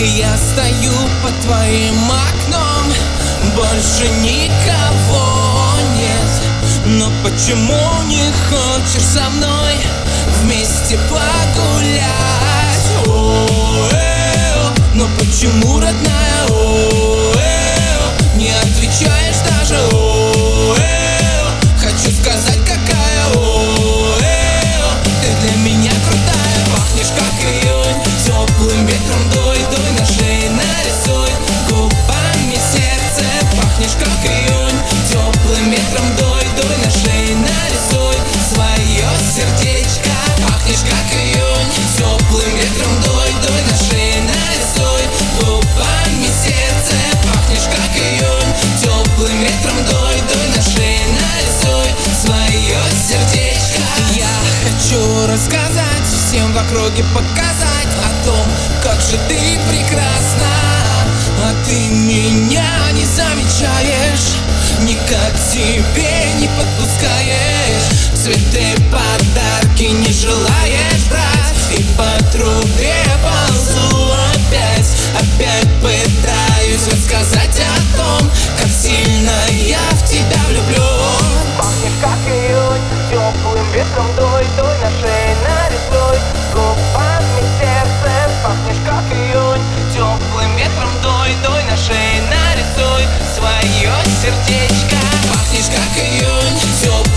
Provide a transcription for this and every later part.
Я стою под твоим окном Больше никого нет Но почему не хочешь со мной Вместе погулять? О, э, но почему, родная, ветром дуй, дуй на нарисуй Свое сердечко. Пахнешь, как июнь Теплым ветром дуй, дуй на шею нарисуй Губами Пахнешь, как июнь Теплым ветром дуй, дуй на нарисуй Свое сердечко. Я хочу рассказать Всем в показать О том, как же ты прекрасна. А ты Тебе не подпускаешь. Цветы, подарки не желаешь брать. И по трубе ползу опять. Опять пытаюсь рассказать о том Как сильно я в тебя влюблен Пахнешь как июнь, теплым ветром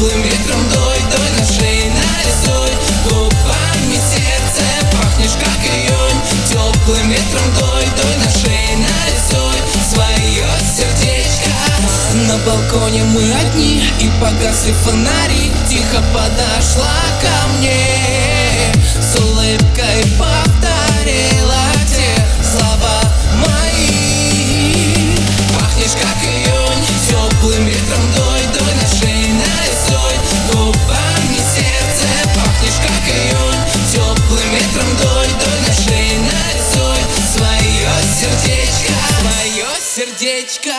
Теплым ветром дуй, дуй на шею нарисуй Губами сердце Пахнешь как июнь. Теплым ветром дуй, дуй на шею нарисуй. Свое сердечко. На балконе мы одни И погасли фонари. Тихо подошла ко мне С улыбкой повторила сердечко